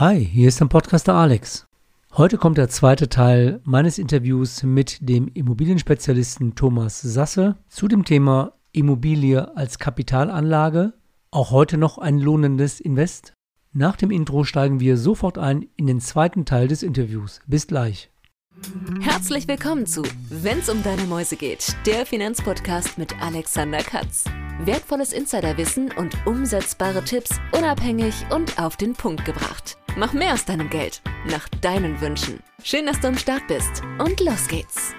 Hi, hier ist der Podcaster Alex. Heute kommt der zweite Teil meines Interviews mit dem Immobilienspezialisten Thomas Sasse zu dem Thema Immobilie als Kapitalanlage, auch heute noch ein lohnendes Invest. Nach dem Intro steigen wir sofort ein in den zweiten Teil des Interviews. Bis gleich. Herzlich willkommen zu Wenn's um deine Mäuse geht, der Finanzpodcast mit Alexander Katz. Wertvolles Insiderwissen und umsetzbare Tipps unabhängig und auf den Punkt gebracht. Mach mehr aus deinem Geld, nach deinen Wünschen. Schön, dass du am Start bist und los geht's.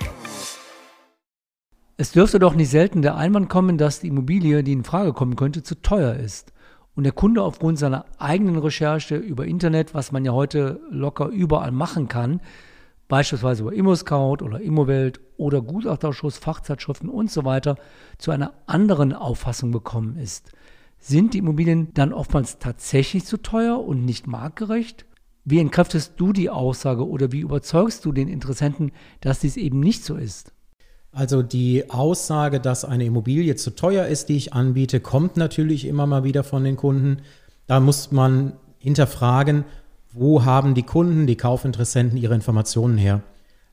Es dürfte doch nicht selten der Einwand kommen, dass die Immobilie, die in Frage kommen könnte, zu teuer ist. Und der Kunde aufgrund seiner eigenen Recherche über Internet, was man ja heute locker überall machen kann, beispielsweise über ImmoScout oder Immowelt oder Gutachterschuss, Fachzeitschriften und so weiter, zu einer anderen Auffassung gekommen ist. Sind die Immobilien dann oftmals tatsächlich zu teuer und nicht marktgerecht? Wie entkräftest du die Aussage oder wie überzeugst du den Interessenten, dass dies eben nicht so ist? Also die Aussage, dass eine Immobilie zu teuer ist, die ich anbiete, kommt natürlich immer mal wieder von den Kunden. Da muss man hinterfragen, wo haben die Kunden, die Kaufinteressenten ihre Informationen her?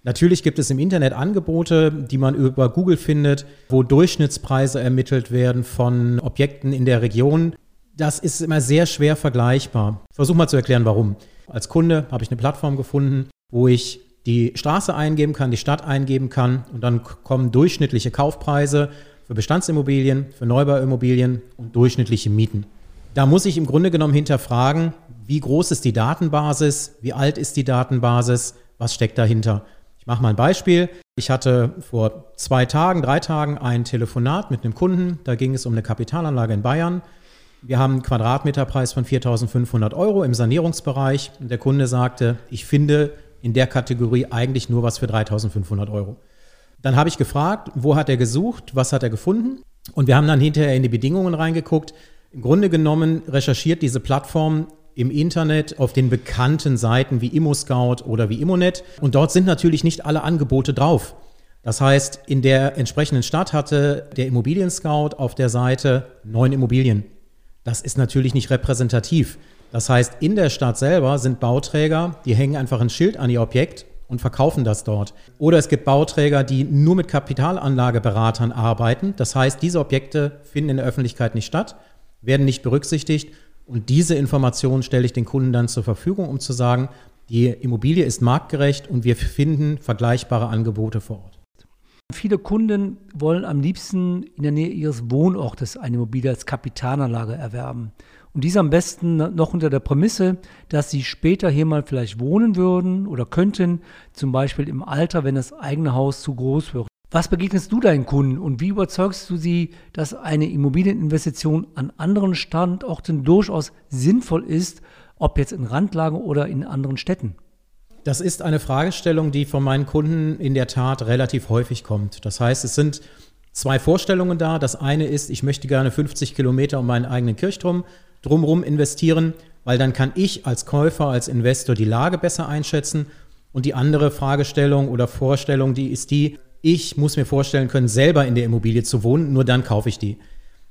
Natürlich gibt es im Internet Angebote, die man über Google findet, wo Durchschnittspreise ermittelt werden von Objekten in der Region. Das ist immer sehr schwer vergleichbar. Ich versuche mal zu erklären, warum. Als Kunde habe ich eine Plattform gefunden, wo ich die Straße eingeben kann, die Stadt eingeben kann und dann kommen durchschnittliche Kaufpreise für Bestandsimmobilien, für Neubauimmobilien und durchschnittliche Mieten. Da muss ich im Grunde genommen hinterfragen, wie groß ist die Datenbasis, wie alt ist die Datenbasis, was steckt dahinter. Ich mache mal ein Beispiel. Ich hatte vor zwei Tagen, drei Tagen ein Telefonat mit einem Kunden. Da ging es um eine Kapitalanlage in Bayern. Wir haben einen Quadratmeterpreis von 4.500 Euro im Sanierungsbereich. Und der Kunde sagte, ich finde in der Kategorie eigentlich nur was für 3.500 Euro. Dann habe ich gefragt, wo hat er gesucht, was hat er gefunden? Und wir haben dann hinterher in die Bedingungen reingeguckt. Im Grunde genommen recherchiert diese Plattform im Internet auf den bekannten Seiten wie ImmoScout oder wie Immonet. Und dort sind natürlich nicht alle Angebote drauf. Das heißt, in der entsprechenden Stadt hatte der Immobilien-Scout auf der Seite neun Immobilien. Das ist natürlich nicht repräsentativ. Das heißt, in der Stadt selber sind Bauträger, die hängen einfach ein Schild an ihr Objekt und verkaufen das dort. Oder es gibt Bauträger, die nur mit Kapitalanlageberatern arbeiten. Das heißt, diese Objekte finden in der Öffentlichkeit nicht statt, werden nicht berücksichtigt und diese Informationen stelle ich den Kunden dann zur Verfügung, um zu sagen, die Immobilie ist marktgerecht und wir finden vergleichbare Angebote vor Ort. Viele Kunden wollen am liebsten in der Nähe ihres Wohnortes eine Immobilie als Kapitalanlage erwerben. Und dies am besten noch unter der Prämisse, dass sie später hier mal vielleicht wohnen würden oder könnten, zum Beispiel im Alter, wenn das eigene Haus zu groß wird. Was begegnest du deinen Kunden und wie überzeugst du sie, dass eine Immobilieninvestition an anderen Standorten durchaus sinnvoll ist, ob jetzt in Randlagen oder in anderen Städten? Das ist eine Fragestellung, die von meinen Kunden in der Tat relativ häufig kommt. Das heißt, es sind zwei Vorstellungen da. Das eine ist, ich möchte gerne 50 Kilometer um meinen eigenen Kirchturm drumherum investieren, weil dann kann ich als Käufer, als Investor die Lage besser einschätzen. Und die andere Fragestellung oder Vorstellung, die ist die, ich muss mir vorstellen können, selber in der Immobilie zu wohnen, nur dann kaufe ich die.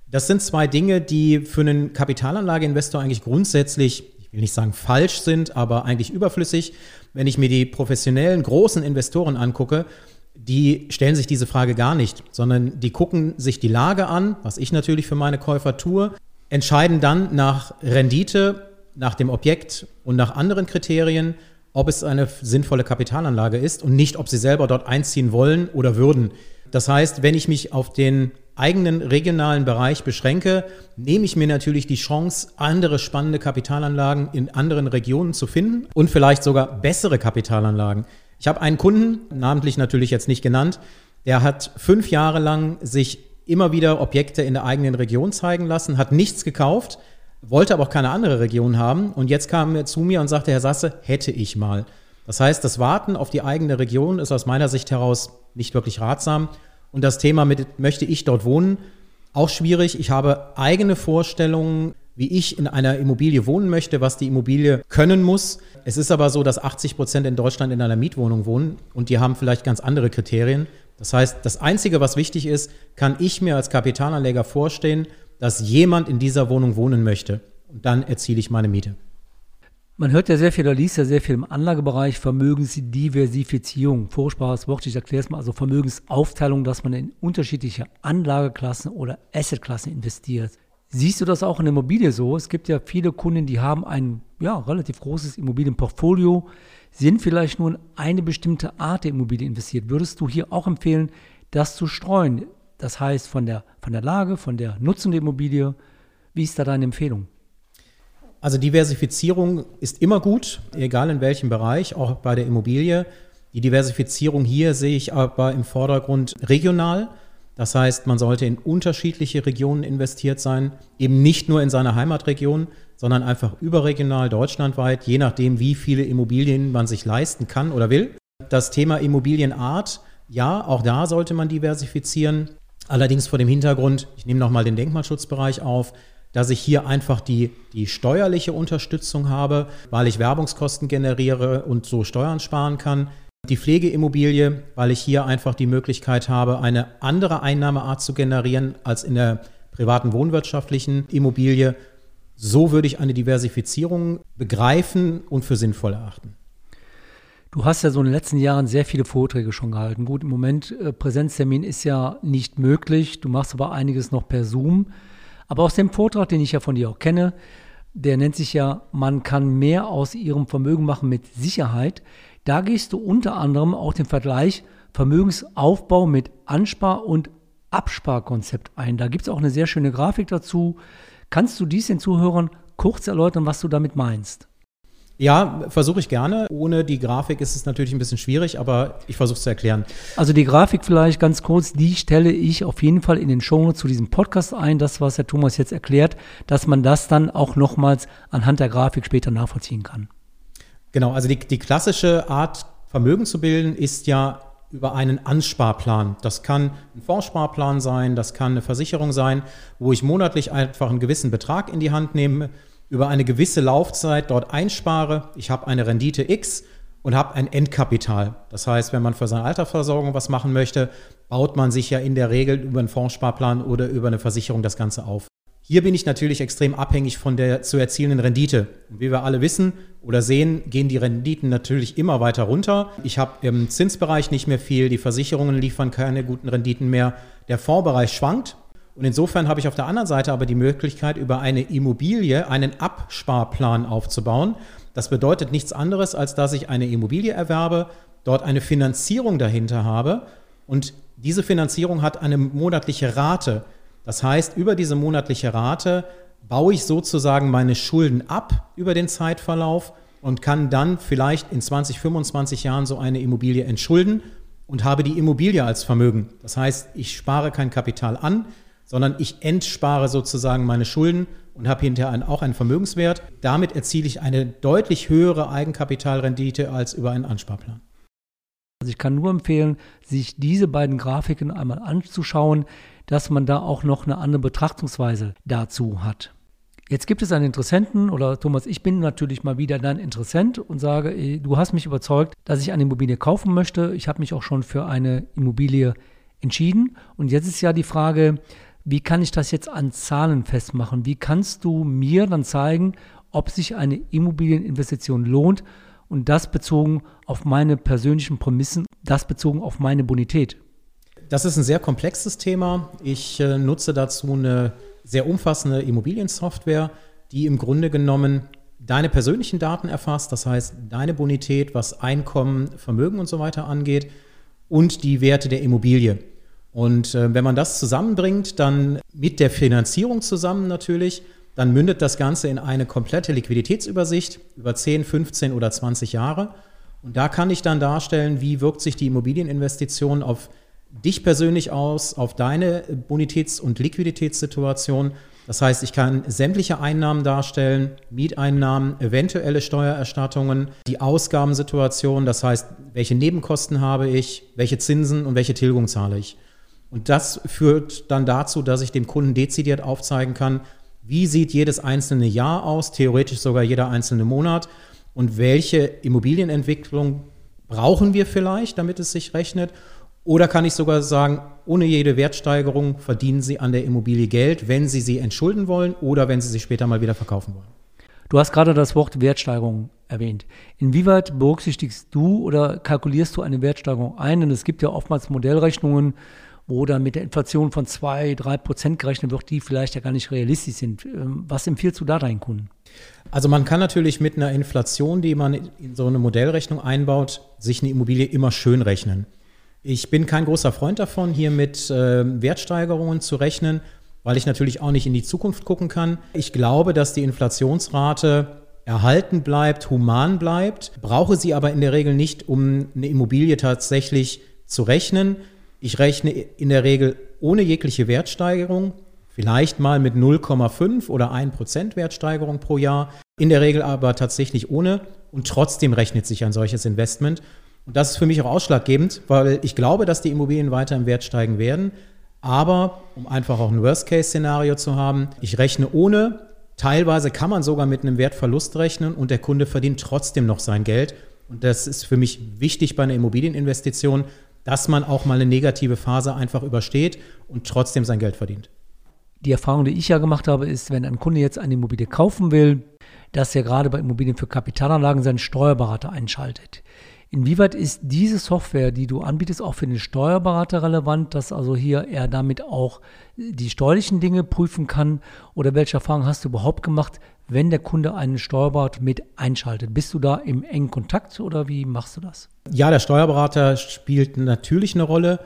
Das sind zwei Dinge, die für einen Kapitalanlageinvestor eigentlich grundsätzlich, ich will nicht sagen falsch sind, aber eigentlich überflüssig. Wenn ich mir die professionellen großen Investoren angucke, die stellen sich diese Frage gar nicht, sondern die gucken sich die Lage an, was ich natürlich für meine Käufer tue, entscheiden dann nach Rendite, nach dem Objekt und nach anderen Kriterien ob es eine sinnvolle Kapitalanlage ist und nicht, ob sie selber dort einziehen wollen oder würden. Das heißt, wenn ich mich auf den eigenen regionalen Bereich beschränke, nehme ich mir natürlich die Chance, andere spannende Kapitalanlagen in anderen Regionen zu finden und vielleicht sogar bessere Kapitalanlagen. Ich habe einen Kunden, namentlich natürlich jetzt nicht genannt, der hat fünf Jahre lang sich immer wieder Objekte in der eigenen Region zeigen lassen, hat nichts gekauft, wollte aber auch keine andere Region haben. Und jetzt kam er zu mir und sagte, Herr Sasse, hätte ich mal. Das heißt, das Warten auf die eigene Region ist aus meiner Sicht heraus nicht wirklich ratsam. Und das Thema mit, möchte ich dort wohnen, auch schwierig. Ich habe eigene Vorstellungen, wie ich in einer Immobilie wohnen möchte, was die Immobilie können muss. Es ist aber so, dass 80 Prozent in Deutschland in einer Mietwohnung wohnen und die haben vielleicht ganz andere Kriterien. Das heißt, das Einzige, was wichtig ist, kann ich mir als Kapitalanleger vorstellen, dass jemand in dieser Wohnung wohnen möchte. Und dann erziele ich meine Miete. Man hört ja sehr viel, oder liest ja sehr viel im Anlagebereich Vermögensdiversifizierung. Furchtbares Wort, ich erkläre es mal, also Vermögensaufteilung, dass man in unterschiedliche Anlageklassen oder Assetklassen investiert. Siehst du das auch in der Immobilie so? Es gibt ja viele Kunden, die haben ein ja, relativ großes Immobilienportfolio, sind vielleicht nur in eine bestimmte Art der Immobilie investiert. Würdest du hier auch empfehlen, das zu streuen? Das heißt, von der, von der Lage, von der Nutzung der Immobilie. Wie ist da deine Empfehlung? Also Diversifizierung ist immer gut, egal in welchem Bereich, auch bei der Immobilie. Die Diversifizierung hier sehe ich aber im Vordergrund regional. Das heißt, man sollte in unterschiedliche Regionen investiert sein, eben nicht nur in seiner Heimatregion, sondern einfach überregional, deutschlandweit, je nachdem, wie viele Immobilien man sich leisten kann oder will. Das Thema Immobilienart, ja, auch da sollte man diversifizieren. Allerdings vor dem Hintergrund, ich nehme nochmal den Denkmalschutzbereich auf, dass ich hier einfach die, die steuerliche Unterstützung habe, weil ich Werbungskosten generiere und so Steuern sparen kann. Die Pflegeimmobilie, weil ich hier einfach die Möglichkeit habe, eine andere Einnahmeart zu generieren als in der privaten wohnwirtschaftlichen Immobilie. So würde ich eine Diversifizierung begreifen und für sinnvoll erachten. Du hast ja so in den letzten Jahren sehr viele Vorträge schon gehalten. Gut, im Moment äh, Präsenztermin ist ja nicht möglich. Du machst aber einiges noch per Zoom. Aber aus dem Vortrag, den ich ja von dir auch kenne, der nennt sich ja, man kann mehr aus ihrem Vermögen machen mit Sicherheit. Da gehst du unter anderem auch den Vergleich Vermögensaufbau mit Anspar- und Absparkonzept ein. Da gibt es auch eine sehr schöne Grafik dazu. Kannst du dies den Zuhörern kurz erläutern, was du damit meinst? Ja, versuche ich gerne. Ohne die Grafik ist es natürlich ein bisschen schwierig, aber ich versuche es zu erklären. Also die Grafik vielleicht ganz kurz, die stelle ich auf jeden Fall in den Shownotes zu diesem Podcast ein, das, was Herr Thomas jetzt erklärt, dass man das dann auch nochmals anhand der Grafik später nachvollziehen kann. Genau, also die, die klassische Art, Vermögen zu bilden, ist ja über einen Ansparplan. Das kann ein Fondssparplan sein, das kann eine Versicherung sein, wo ich monatlich einfach einen gewissen Betrag in die Hand nehme, über eine gewisse Laufzeit dort einspare, ich habe eine Rendite X und habe ein Endkapital. Das heißt, wenn man für seine Altersversorgung was machen möchte, baut man sich ja in der Regel über einen Fondssparplan oder über eine Versicherung das Ganze auf. Hier bin ich natürlich extrem abhängig von der zu erzielenden Rendite. Und wie wir alle wissen oder sehen, gehen die Renditen natürlich immer weiter runter. Ich habe im Zinsbereich nicht mehr viel, die Versicherungen liefern keine guten Renditen mehr. Der Fondsbereich schwankt und insofern habe ich auf der anderen Seite aber die Möglichkeit, über eine Immobilie einen Absparplan aufzubauen. Das bedeutet nichts anderes, als dass ich eine Immobilie erwerbe, dort eine Finanzierung dahinter habe und diese Finanzierung hat eine monatliche Rate. Das heißt, über diese monatliche Rate baue ich sozusagen meine Schulden ab über den Zeitverlauf und kann dann vielleicht in 20, 25 Jahren so eine Immobilie entschulden und habe die Immobilie als Vermögen. Das heißt, ich spare kein Kapital an, sondern ich entspare sozusagen meine Schulden und habe hinterher auch einen Vermögenswert. Damit erziele ich eine deutlich höhere Eigenkapitalrendite als über einen Ansparplan. Also ich kann nur empfehlen, sich diese beiden Grafiken einmal anzuschauen, dass man da auch noch eine andere Betrachtungsweise dazu hat. Jetzt gibt es einen Interessenten oder Thomas, ich bin natürlich mal wieder dein Interessent und sage, du hast mich überzeugt, dass ich eine Immobilie kaufen möchte. Ich habe mich auch schon für eine Immobilie entschieden. Und jetzt ist ja die Frage, wie kann ich das jetzt an Zahlen festmachen? Wie kannst du mir dann zeigen, ob sich eine Immobilieninvestition lohnt und das bezogen auf meine persönlichen Prämissen, das bezogen auf meine Bonität? Das ist ein sehr komplexes Thema. Ich äh, nutze dazu eine sehr umfassende Immobiliensoftware, die im Grunde genommen deine persönlichen Daten erfasst, das heißt deine Bonität, was Einkommen, Vermögen und so weiter angeht und die Werte der Immobilie. Und äh, wenn man das zusammenbringt, dann mit der Finanzierung zusammen natürlich, dann mündet das Ganze in eine komplette Liquiditätsübersicht über 10, 15 oder 20 Jahre. Und da kann ich dann darstellen, wie wirkt sich die Immobilieninvestition auf dich persönlich aus, auf deine Bonitäts- und Liquiditätssituation. Das heißt, ich kann sämtliche Einnahmen darstellen, Mieteinnahmen, eventuelle Steuererstattungen, die Ausgabensituation, das heißt, welche Nebenkosten habe ich, welche Zinsen und welche Tilgung zahle ich. Und das führt dann dazu, dass ich dem Kunden dezidiert aufzeigen kann, wie sieht jedes einzelne Jahr aus, theoretisch sogar jeder einzelne Monat und welche Immobilienentwicklung brauchen wir vielleicht, damit es sich rechnet. Oder kann ich sogar sagen, ohne jede Wertsteigerung verdienen Sie an der Immobilie Geld, wenn Sie sie entschulden wollen oder wenn Sie sie später mal wieder verkaufen wollen. Du hast gerade das Wort Wertsteigerung erwähnt. Inwieweit berücksichtigst du oder kalkulierst du eine Wertsteigerung ein? Denn es gibt ja oftmals Modellrechnungen, wo dann mit der Inflation von 2, 3 Prozent gerechnet wird, die vielleicht ja gar nicht realistisch sind. Ähm, was empfiehlst du da deinen Kunden? Also man kann natürlich mit einer Inflation, die man in so eine Modellrechnung einbaut, sich eine Immobilie immer schön rechnen. Ich bin kein großer Freund davon, hier mit äh, Wertsteigerungen zu rechnen, weil ich natürlich auch nicht in die Zukunft gucken kann. Ich glaube, dass die Inflationsrate erhalten bleibt, human bleibt, brauche sie aber in der Regel nicht, um eine Immobilie tatsächlich zu rechnen. Ich rechne in der Regel ohne jegliche Wertsteigerung, vielleicht mal mit 0,5 oder 1% Wertsteigerung pro Jahr, in der Regel aber tatsächlich ohne und trotzdem rechnet sich ein solches Investment. Und das ist für mich auch ausschlaggebend, weil ich glaube, dass die Immobilien weiter im Wert steigen werden. Aber um einfach auch ein Worst-Case-Szenario zu haben, ich rechne ohne, teilweise kann man sogar mit einem Wertverlust rechnen und der Kunde verdient trotzdem noch sein Geld. Und das ist für mich wichtig bei einer Immobilieninvestition, dass man auch mal eine negative Phase einfach übersteht und trotzdem sein Geld verdient. Die Erfahrung, die ich ja gemacht habe, ist, wenn ein Kunde jetzt eine Immobilie kaufen will, dass er gerade bei Immobilien für Kapitalanlagen seinen Steuerberater einschaltet. Inwieweit ist diese Software, die du anbietest, auch für den Steuerberater relevant, dass also hier er damit auch die steuerlichen Dinge prüfen kann? Oder welche Erfahrungen hast du überhaupt gemacht, wenn der Kunde einen Steuerberater mit einschaltet? Bist du da im engen Kontakt oder wie machst du das? Ja, der Steuerberater spielt natürlich eine Rolle.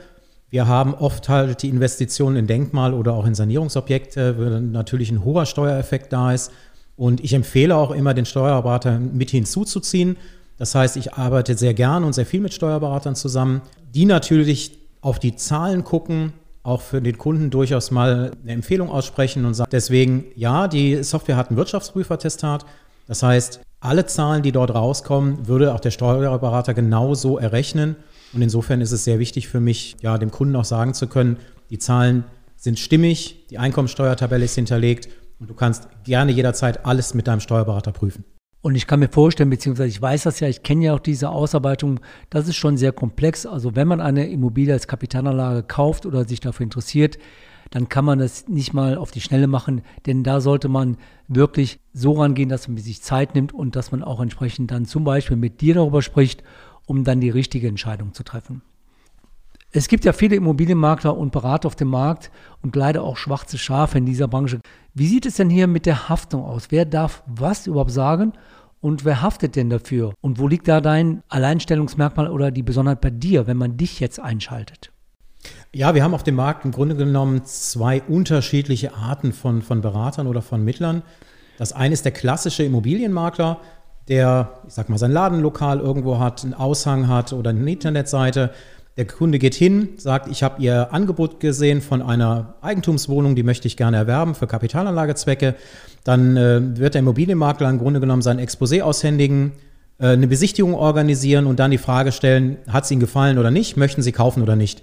Wir haben oft halt die Investitionen in Denkmal- oder auch in Sanierungsobjekte, wo natürlich ein hoher Steuereffekt da ist. Und ich empfehle auch immer, den Steuerberater mit hinzuzuziehen das heißt, ich arbeite sehr gern und sehr viel mit Steuerberatern zusammen, die natürlich auf die Zahlen gucken, auch für den Kunden durchaus mal eine Empfehlung aussprechen und sagen, deswegen, ja, die Software hat ein Wirtschaftsprüfertestat. Das heißt, alle Zahlen, die dort rauskommen, würde auch der Steuerberater genauso errechnen. Und insofern ist es sehr wichtig für mich, ja, dem Kunden auch sagen zu können, die Zahlen sind stimmig, die Einkommensteuertabelle ist hinterlegt und du kannst gerne jederzeit alles mit deinem Steuerberater prüfen. Und ich kann mir vorstellen, beziehungsweise ich weiß das ja, ich kenne ja auch diese Ausarbeitung, das ist schon sehr komplex. Also wenn man eine Immobilie als Kapitalanlage kauft oder sich dafür interessiert, dann kann man das nicht mal auf die Schnelle machen, denn da sollte man wirklich so rangehen, dass man sich Zeit nimmt und dass man auch entsprechend dann zum Beispiel mit dir darüber spricht, um dann die richtige Entscheidung zu treffen. Es gibt ja viele Immobilienmakler und Berater auf dem Markt und leider auch schwarze Schafe in dieser Branche. Wie sieht es denn hier mit der Haftung aus? Wer darf was überhaupt sagen und wer haftet denn dafür? Und wo liegt da dein Alleinstellungsmerkmal oder die Besonderheit bei dir, wenn man dich jetzt einschaltet? Ja, wir haben auf dem Markt im Grunde genommen zwei unterschiedliche Arten von, von Beratern oder von Mittlern. Das eine ist der klassische Immobilienmakler, der, ich sag mal, sein Ladenlokal irgendwo hat, einen Aushang hat oder eine Internetseite der Kunde geht hin, sagt, ich habe Ihr Angebot gesehen von einer Eigentumswohnung, die möchte ich gerne erwerben für Kapitalanlagezwecke. Dann äh, wird der Immobilienmakler im Grunde genommen sein Exposé aushändigen, äh, eine Besichtigung organisieren und dann die Frage stellen, hat es Ihnen gefallen oder nicht, möchten Sie kaufen oder nicht.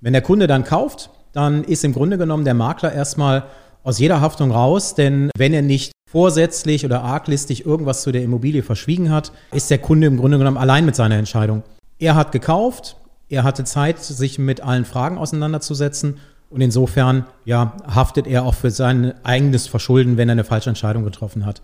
Wenn der Kunde dann kauft, dann ist im Grunde genommen der Makler erstmal aus jeder Haftung raus, denn wenn er nicht vorsätzlich oder arglistig irgendwas zu der Immobilie verschwiegen hat, ist der Kunde im Grunde genommen allein mit seiner Entscheidung. Er hat gekauft, er hatte Zeit, sich mit allen Fragen auseinanderzusetzen. Und insofern ja, haftet er auch für sein eigenes Verschulden, wenn er eine falsche Entscheidung getroffen hat.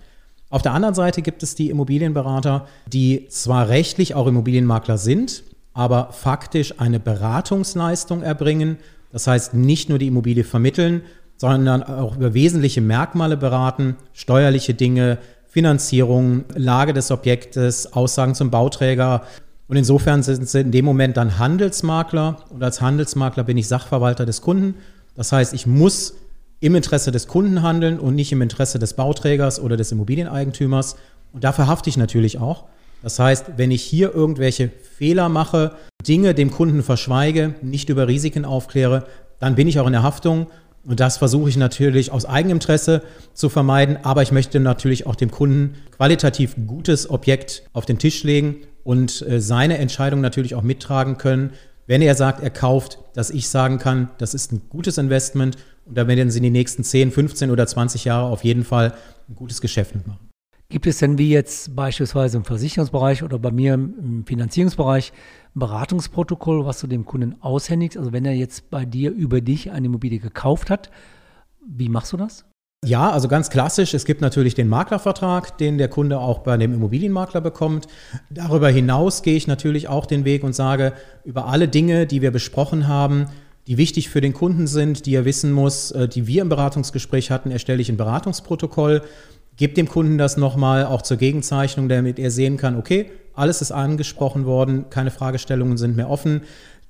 Auf der anderen Seite gibt es die Immobilienberater, die zwar rechtlich auch Immobilienmakler sind, aber faktisch eine Beratungsleistung erbringen. Das heißt, nicht nur die Immobilie vermitteln, sondern auch über wesentliche Merkmale beraten, steuerliche Dinge, Finanzierung, Lage des Objektes, Aussagen zum Bauträger, und insofern sind sie in dem Moment dann Handelsmakler und als Handelsmakler bin ich Sachverwalter des Kunden. Das heißt, ich muss im Interesse des Kunden handeln und nicht im Interesse des Bauträgers oder des Immobilieneigentümers. Und dafür hafte ich natürlich auch. Das heißt, wenn ich hier irgendwelche Fehler mache, Dinge dem Kunden verschweige, nicht über Risiken aufkläre, dann bin ich auch in der Haftung. Und das versuche ich natürlich aus Eigeninteresse zu vermeiden. Aber ich möchte natürlich auch dem Kunden qualitativ gutes Objekt auf den Tisch legen und äh, seine Entscheidung natürlich auch mittragen können, wenn er sagt, er kauft, dass ich sagen kann, das ist ein gutes Investment und da werden Sie in den nächsten 10, 15 oder 20 Jahre auf jeden Fall ein gutes Geschäft mitmachen. Gibt es denn wie jetzt beispielsweise im Versicherungsbereich oder bei mir im Finanzierungsbereich ein Beratungsprotokoll, was du dem Kunden aushändigst? Also wenn er jetzt bei dir über dich eine Immobilie gekauft hat, wie machst du das? Ja, also ganz klassisch. Es gibt natürlich den Maklervertrag, den der Kunde auch bei dem Immobilienmakler bekommt. Darüber hinaus gehe ich natürlich auch den Weg und sage, über alle Dinge, die wir besprochen haben, die wichtig für den Kunden sind, die er wissen muss, äh, die wir im Beratungsgespräch hatten, erstelle ich ein Beratungsprotokoll, gebe dem Kunden das nochmal auch zur Gegenzeichnung, damit er sehen kann, okay, alles ist angesprochen worden, keine Fragestellungen sind mehr offen.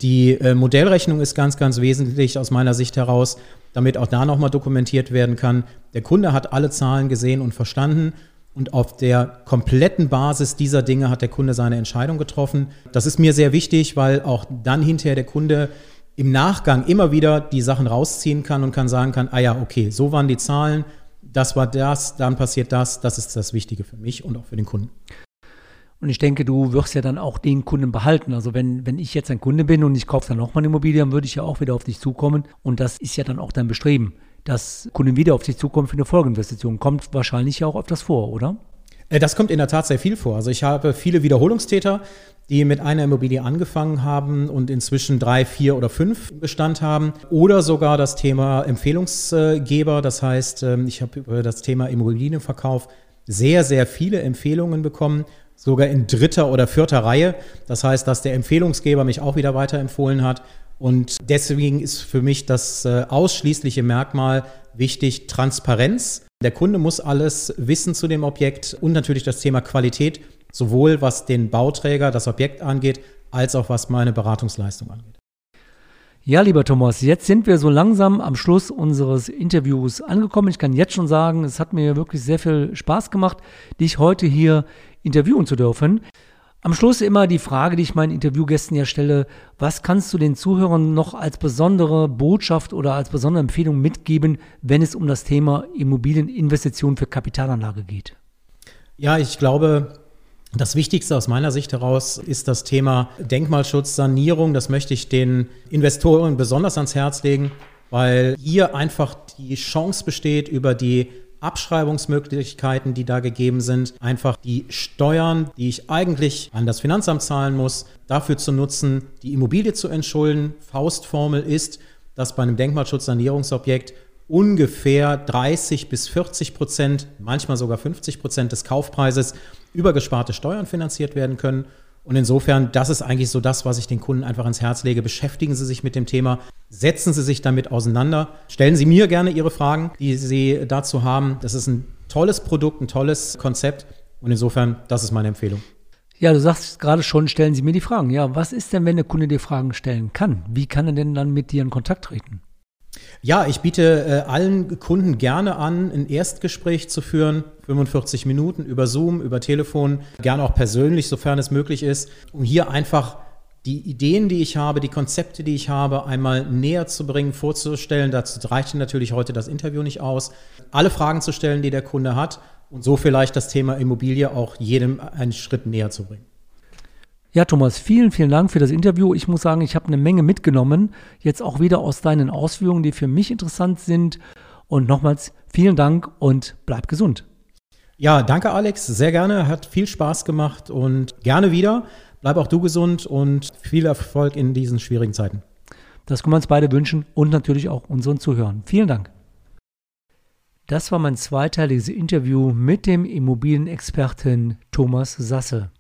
Die äh, Modellrechnung ist ganz, ganz wesentlich aus meiner Sicht heraus, damit auch da nochmal dokumentiert werden kann. Der Kunde hat alle Zahlen gesehen und verstanden und auf der kompletten Basis dieser Dinge hat der Kunde seine Entscheidung getroffen. Das ist mir sehr wichtig, weil auch dann hinterher der Kunde im Nachgang immer wieder die Sachen rausziehen kann und kann sagen kann, ah ja, okay, so waren die Zahlen, das war das, dann passiert das, das ist das Wichtige für mich und auch für den Kunden. Und ich denke, du wirst ja dann auch den Kunden behalten. Also wenn, wenn ich jetzt ein Kunde bin und ich kaufe dann nochmal eine Immobilie, dann würde ich ja auch wieder auf dich zukommen. Und das ist ja dann auch dein Bestreben, dass Kunden wieder auf dich zukommen für eine Folgeinvestition. Kommt wahrscheinlich ja auch öfters vor, oder? Äh, das kommt in der Tat sehr viel vor. Also ich habe viele Wiederholungstäter, die mit einer Immobilie angefangen haben und inzwischen drei, vier oder fünf Bestand haben. Oder sogar das Thema Empfehlungsgeber. Das heißt, ähm, ich habe über das Thema Immobilienverkauf sehr, sehr viele Empfehlungen bekommen sogar in dritter oder vierter Reihe. Das heißt, dass der Empfehlungsgeber mich auch wieder weiterempfohlen hat. Und deswegen ist für mich das äh, ausschließliche Merkmal wichtig, Transparenz. Der Kunde muss alles wissen zu dem Objekt und natürlich das Thema Qualität, sowohl was den Bauträger, das Objekt angeht, als auch was meine Beratungsleistung angeht. Ja, lieber Thomas, jetzt sind wir so langsam am Schluss unseres Interviews angekommen. Ich kann jetzt schon sagen, es hat mir wirklich sehr viel Spaß gemacht, dich heute hier interviewen zu dürfen. Am Schluss immer die Frage, die ich meinen Interviewgästen ja stelle, was kannst du den Zuhörern noch als besondere Botschaft oder als besondere Empfehlung mitgeben, wenn es um das Thema Immobilieninvestitionen für Kapitalanlage geht? Ja, ich glaube, das Wichtigste aus meiner Sicht heraus ist das Thema Denkmalschutz, Sanierung. Das möchte ich den Investoren besonders ans Herz legen, weil hier einfach die Chance besteht, über die Abschreibungsmöglichkeiten, die da gegeben sind, einfach die Steuern, die ich eigentlich an das Finanzamt zahlen muss, dafür zu nutzen, die Immobilie zu entschulden. Faustformel ist, dass bei einem Denkmalschutzsanierungsobjekt ungefähr 30 bis 40 Prozent, manchmal sogar 50 Prozent des Kaufpreises über gesparte Steuern finanziert werden können. Und insofern, das ist eigentlich so das, was ich den Kunden einfach ins Herz lege. Beschäftigen Sie sich mit dem Thema, setzen Sie sich damit auseinander. Stellen Sie mir gerne Ihre Fragen, die Sie dazu haben. Das ist ein tolles Produkt, ein tolles Konzept. Und insofern, das ist meine Empfehlung. Ja, du sagst gerade schon, stellen Sie mir die Fragen. Ja, was ist denn, wenn der Kunde dir Fragen stellen kann? Wie kann er denn dann mit dir in Kontakt treten? Ja, ich biete äh, allen Kunden gerne an, ein Erstgespräch zu führen, 45 Minuten über Zoom, über Telefon, gerne auch persönlich, sofern es möglich ist, um hier einfach die Ideen, die ich habe, die Konzepte, die ich habe, einmal näher zu bringen, vorzustellen. Dazu reicht natürlich heute das Interview nicht aus. Alle Fragen zu stellen, die der Kunde hat und so vielleicht das Thema Immobilie auch jedem einen Schritt näher zu bringen. Ja, Thomas, vielen, vielen Dank für das Interview. Ich muss sagen, ich habe eine Menge mitgenommen, jetzt auch wieder aus deinen Ausführungen, die für mich interessant sind. Und nochmals vielen Dank und bleib gesund. Ja, danke Alex, sehr gerne, hat viel Spaß gemacht und gerne wieder. Bleib auch du gesund und viel Erfolg in diesen schwierigen Zeiten. Das können wir uns beide wünschen und natürlich auch unseren Zuhörern. Vielen Dank. Das war mein zweiteiliges Interview mit dem Immobilienexperten Thomas Sasse.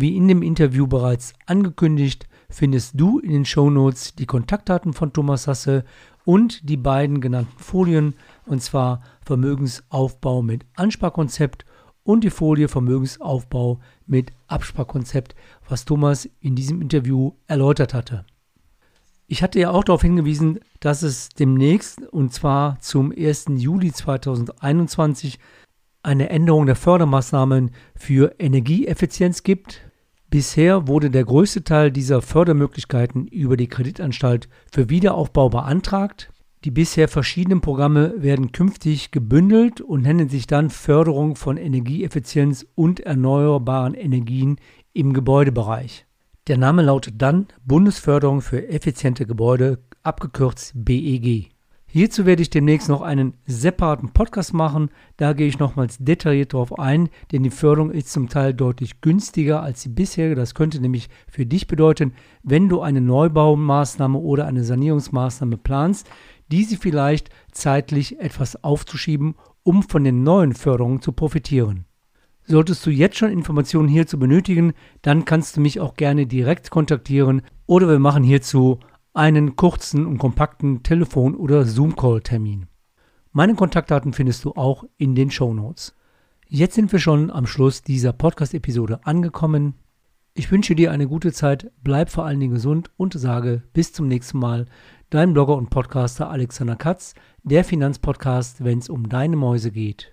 Wie in dem Interview bereits angekündigt, findest du in den Shownotes die Kontaktdaten von Thomas Hasse und die beiden genannten Folien, und zwar Vermögensaufbau mit Ansparkonzept und die Folie Vermögensaufbau mit Absparkonzept, was Thomas in diesem Interview erläutert hatte. Ich hatte ja auch darauf hingewiesen, dass es demnächst, und zwar zum 1. Juli 2021, eine Änderung der Fördermaßnahmen für Energieeffizienz gibt, Bisher wurde der größte Teil dieser Fördermöglichkeiten über die Kreditanstalt für Wiederaufbau beantragt. Die bisher verschiedenen Programme werden künftig gebündelt und nennen sich dann Förderung von Energieeffizienz und erneuerbaren Energien im Gebäudebereich. Der Name lautet dann Bundesförderung für effiziente Gebäude, abgekürzt BEG. Hierzu werde ich demnächst noch einen separaten Podcast machen. Da gehe ich nochmals detailliert darauf ein, denn die Förderung ist zum Teil deutlich günstiger als die bisherige. Das könnte nämlich für dich bedeuten, wenn du eine Neubaumaßnahme oder eine Sanierungsmaßnahme planst, diese vielleicht zeitlich etwas aufzuschieben, um von den neuen Förderungen zu profitieren. Solltest du jetzt schon Informationen hierzu benötigen, dann kannst du mich auch gerne direkt kontaktieren oder wir machen hierzu einen kurzen und kompakten Telefon- oder Zoom-Call-Termin. Meine Kontaktdaten findest du auch in den Show Notes. Jetzt sind wir schon am Schluss dieser Podcast-Episode angekommen. Ich wünsche dir eine gute Zeit, bleib vor allen Dingen gesund und sage bis zum nächsten Mal. Dein Blogger und Podcaster Alexander Katz, der Finanzpodcast, wenn es um deine Mäuse geht.